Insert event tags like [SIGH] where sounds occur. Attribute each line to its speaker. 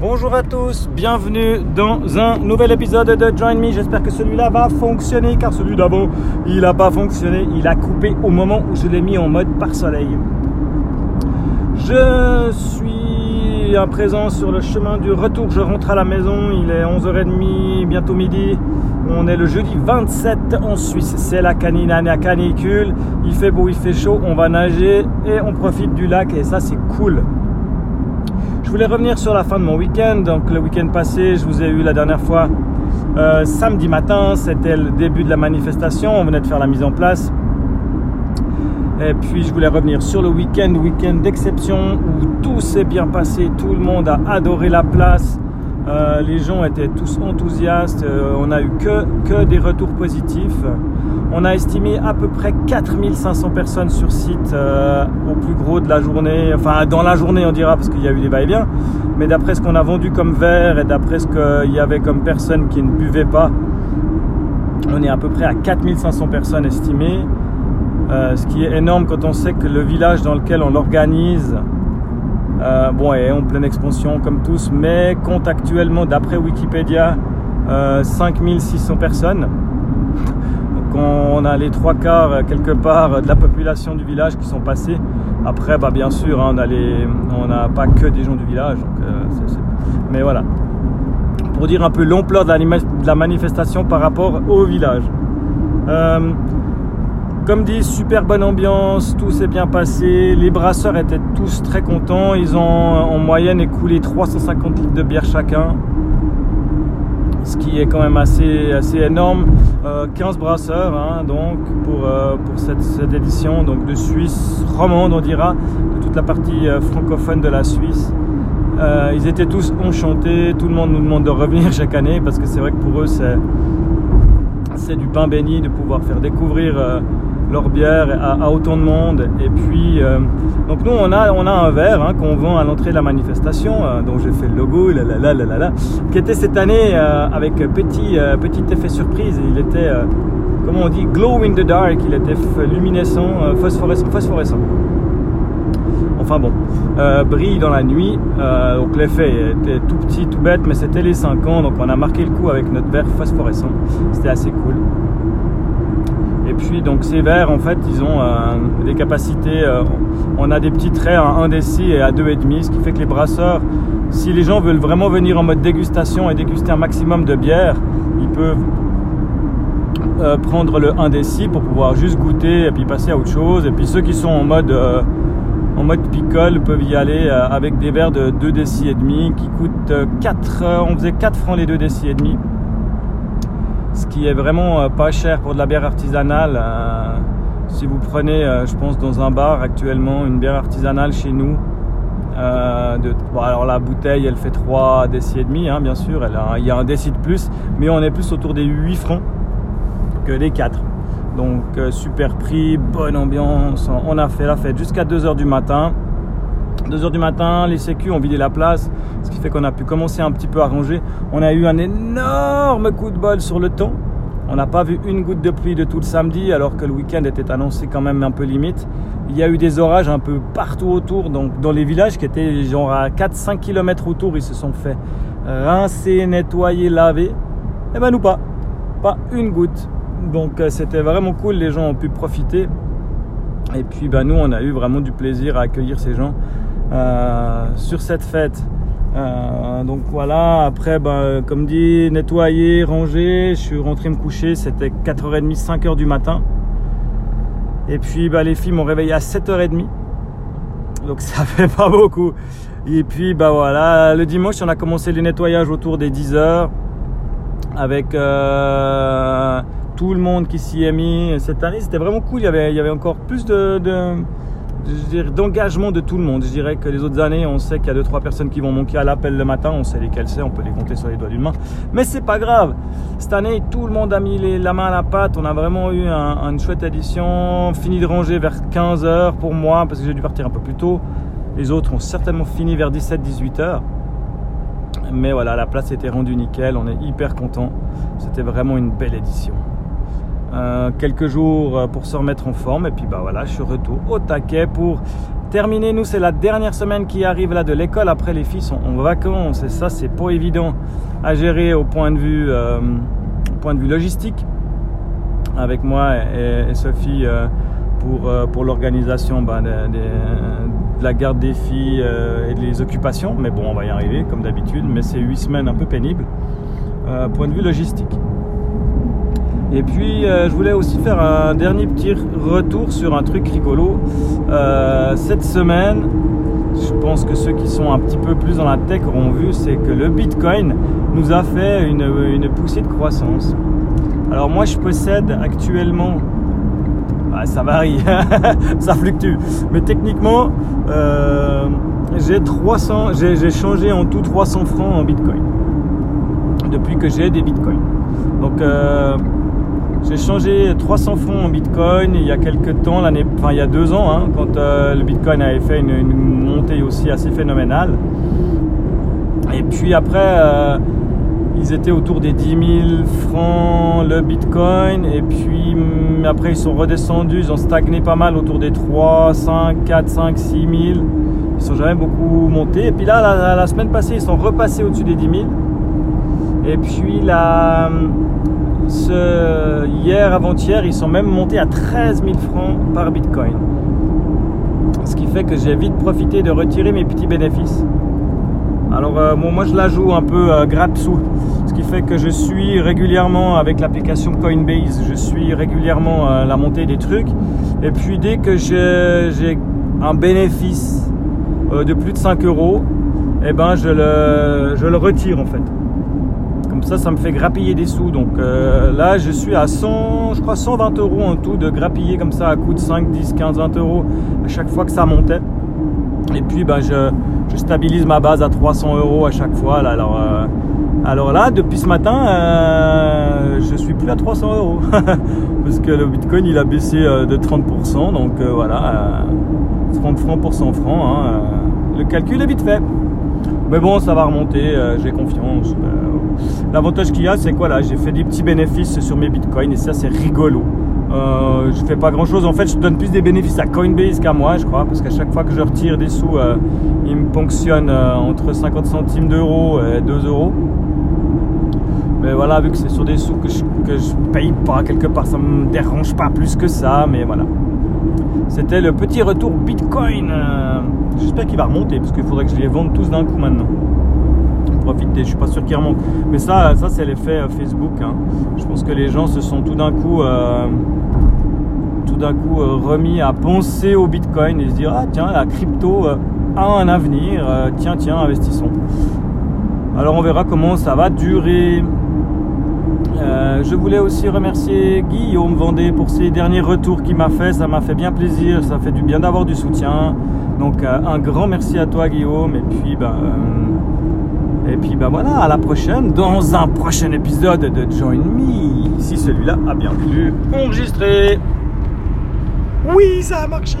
Speaker 1: Bonjour à tous, bienvenue dans un nouvel épisode de Join Me. J'espère que celui-là va fonctionner car celui d'avant, il n'a pas fonctionné. Il a coupé au moment où je l'ai mis en mode par soleil. Je suis à présent sur le chemin du retour. Je rentre à la maison. Il est 11h30, bientôt midi. On est le jeudi 27 en Suisse. C'est la canine canicule. Il fait beau, il fait chaud. On va nager et on profite du lac et ça, c'est cool. Je voulais revenir sur la fin de mon week-end. Donc le week-end passé, je vous ai eu la dernière fois euh, samedi matin. C'était le début de la manifestation. On venait de faire la mise en place. Et puis je voulais revenir sur le week-end, week-end d'exception où tout s'est bien passé, tout le monde a adoré la place, euh, les gens étaient tous enthousiastes, euh, on a eu que, des retours positifs. On a estimé à peu près 4500 personnes sur site euh, au plus gros de la journée, enfin dans la journée on dira parce qu'il y a eu des va-et-vient, mais d'après ce qu'on a vendu comme verre et d'après ce qu'il y avait comme personnes qui ne buvaient pas, on est à peu près à 4500 personnes estimées, ce qui est énorme quand on sait que le village dans lequel on l'organise, euh, bon, est en pleine expansion comme tous, mais compte actuellement, d'après Wikipédia, 5600 euh, personnes. Donc on a les trois quarts euh, quelque part de la population du village qui sont passés. Après, bah, bien sûr, hein, on n'a pas que des gens du village. Mais voilà. Pour dire un peu l'ampleur de, la manifestation par rapport au village. Comme dit, super bonne ambiance, tout s'est bien passé. Les brasseurs étaient tous très contents. Ils ont en moyenne écoulé 350 litres de bière chacun. Ce qui est quand même assez, assez énorme. 15 euh, brasseurs hein, donc pour, euh, pour cette, édition donc de Suisse romande on dira, de toute la partie euh, francophone de la Suisse. ils étaient tous enchantés, tout le monde nous demande de revenir [LAUGHS] chaque année parce que c'est vrai que pour eux c'est, c'est du pain béni de pouvoir faire découvrir leur bière à, autant de monde. Et puis, euh, donc nous, on a, on a un verre hein, qu'on vend à l'entrée de la manifestation, euh, dont j'ai fait le logo, là, là, là, là, qui était cette année euh, avec petit, petit effet surprise. Il était, comment on dit, glow in the dark, il était luminescent, phosphorescent, phosphorescent. Enfin bon, brille dans la nuit. donc l'effet était tout petit, tout bête, mais c'était les 5 ans. Donc on a marqué le coup avec notre verre phosphorescent. C'était assez cool. Et puis donc ces verres en fait ils ont euh, des capacités, euh, on a des petits traits à 1 déci et à 2,5, ce qui fait que les brasseurs, si les gens veulent vraiment venir en mode dégustation et déguster un maximum de bière, ils peuvent euh, prendre le 1 déci pour pouvoir juste goûter et puis passer à autre chose. Et puis ceux qui sont en mode en mode picole peuvent y aller avec des verres de 2 déci et demi qui coûtent 4 on faisait 4 francs les 2 déci et demi ce qui est vraiment euh, pas cher pour de la bière artisanale. Euh, si vous prenez, euh, je pense, dans un bar actuellement, une bière artisanale chez nous, alors la bouteille elle fait 3 décis et demi, hein, bien sûr, il y a un déci de plus, mais on est plus autour des 8 francs que des 4. Donc super prix, bonne ambiance, on a fait la fête jusqu'à 2h du matin. 2h du matin, les sécu ont vidé la place, ce qui fait qu'on a pu commencer un petit peu à ranger. On a eu un énorme coup de bol sur le temps. On n'a pas vu une goutte de pluie de tout le samedi, alors que le week-end était annoncé quand même un peu limite. Il y a eu des orages un peu partout autour, donc dans les villages qui étaient genre à 4-5 km autour, ils se sont fait rincer, nettoyer, laver. Et eh ben nous pas, pas une goutte. Donc euh, c'était vraiment cool, les gens ont pu profiter. Et puis ben, nous, on a eu vraiment du plaisir à accueillir ces gens. Euh, sur cette fête. Euh, donc voilà, après, ben, comme dit, nettoyer, ranger, je suis rentré me coucher, c'était 4h30, 5h du matin. Et puis ben, les filles m'ont réveillé à 7h30. Donc [LAUGHS] ça fait pas beaucoup. Et puis bah voilà, le dimanche on a commencé les nettoyages autour des 10h avec euh, tout le monde qui s'y est mis. Cette année c'était vraiment cool, il y avait encore plus de d'engagement de tout le monde. Je dirais que les autres années, on sait qu'il y a deux trois personnes qui vont manquer à l'appel le matin, on sait lesquelles c'est, on peut les compter sur les doigts d'une main. Mais c'est pas grave. Cette année, tout le monde a mis la main à la pâte. On a vraiment eu une chouette édition. Fini de ranger vers 15 h pour moi parce que j'ai dû partir un peu plus tôt. Les autres ont certainement fini vers 17-18 h Mais voilà, la place était rendue nickel. On est hyper content. C'était vraiment une belle édition. Euh, quelques jours euh, pour se remettre en forme et puis bah voilà je suis retour au taquet pour terminé. Nous, c'est la dernière semaine qui arrive là de l'école. Après, les filles sont en vacances et ça, c'est pas évident à gérer au point de vue, euh, point de vue logistique. Avec moi et, Sophie pour, pour l'organisation ben, de, la garde des filles et des occupations. Mais bon, on va y arriver comme d'habitude. Mais c'est huit semaines un peu pénibles, point de vue logistique. Et puis, euh, je voulais aussi faire un dernier petit retour sur un truc rigolo. Euh, cette semaine, je pense que ceux qui sont un petit peu plus dans la tech auront vu, c'est que le Bitcoin nous a fait une, poussée de croissance. Alors moi, je possède actuellement, ah, ça varie, [LAUGHS] ça fluctue, mais techniquement, euh, j'ai 300, j'ai changé en tout 300 francs en Bitcoin depuis que j'ai des Bitcoins. Donc j'ai changé 300 francs en Bitcoin il y a quelques temps, l'année, enfin il y a deux ans, hein, quand euh, le Bitcoin avait fait une, montée aussi assez phénoménale. Et puis après, euh, ils étaient autour des 10 000 francs le Bitcoin. Et puis mm, après, ils sont redescendus, ils ont stagné pas mal autour des 3, 5, 4, 5, 6 000. Ils sont jamais beaucoup montés. Et puis là, la, la semaine passée, ils sont repassés au-dessus des 10 000. Et puis ce, hier, avant-hier, ils sont même montés à 13 000 francs par Bitcoin. Ce qui fait que j'ai vite profité de retirer mes petits bénéfices. Alors euh, moi je la joue un peu euh, gratte-sous. Ce qui fait que je suis régulièrement avec l'application Coinbase, je suis régulièrement euh, la montée des trucs. Et puis dès que j'ai un bénéfice de plus de 5 euros, eh ben je le retire en fait ça, ça me fait grappiller des sous. Donc euh, là, je suis à 100, je crois 120 euros en tout de grappiller comme ça à coup de 5, 10, 15, 20 euros à chaque fois que ça montait. Et puis, ben, je, stabilise ma base à 300 euros à chaque fois. Alors, euh, alors là, depuis ce matin, euh, je suis plus à 300 euros [LAUGHS] parce que le Bitcoin il a baissé de 30%. Donc voilà, 30 francs pour 100 francs. Hein, le calcul est vite fait. Mais bon, ça va remonter, j'ai confiance. L'avantage qu'il y a, c'est quoi là J'ai fait des petits bénéfices sur mes bitcoins et ça, c'est rigolo. Euh, je fais pas grand chose. En fait, je donne plus des bénéfices à Coinbase qu'à moi, je crois, parce qu'à chaque fois que je retire des sous, euh, ils me ponctionnent euh, entre 50 centimes d'euros et 2 euros. Mais voilà, vu que c'est sur des sous que je, que je paye pas quelque part, ça me dérange pas plus que ça. Mais voilà. C'était le petit retour Bitcoin. J'espère qu'il va remonter, parce qu'il faudrait que je les vende tous d'un coup maintenant profiter. Je suis pas sûr qu'il remonte. Mais ça, ça c'est l'effet euh, Facebook. Hein. Je pense que les gens se sont tout d'un coup, euh, tout euh, remis à penser au Bitcoin et se dire ah tiens la crypto a un avenir. tiens tiens investissons. Alors on verra comment ça va durer. Je voulais aussi remercier Guillaume Vendée pour ses derniers retours qu'il m'a fait. Ça m'a fait bien plaisir. Ça fait du bien d'avoir du soutien. Donc un grand merci à toi Guillaume. Et puis ben, et puis ben voilà, à la prochaine dans un prochain épisode de Join Me. Si celui-là a bien pu enregistrer. Oui, ça a marché.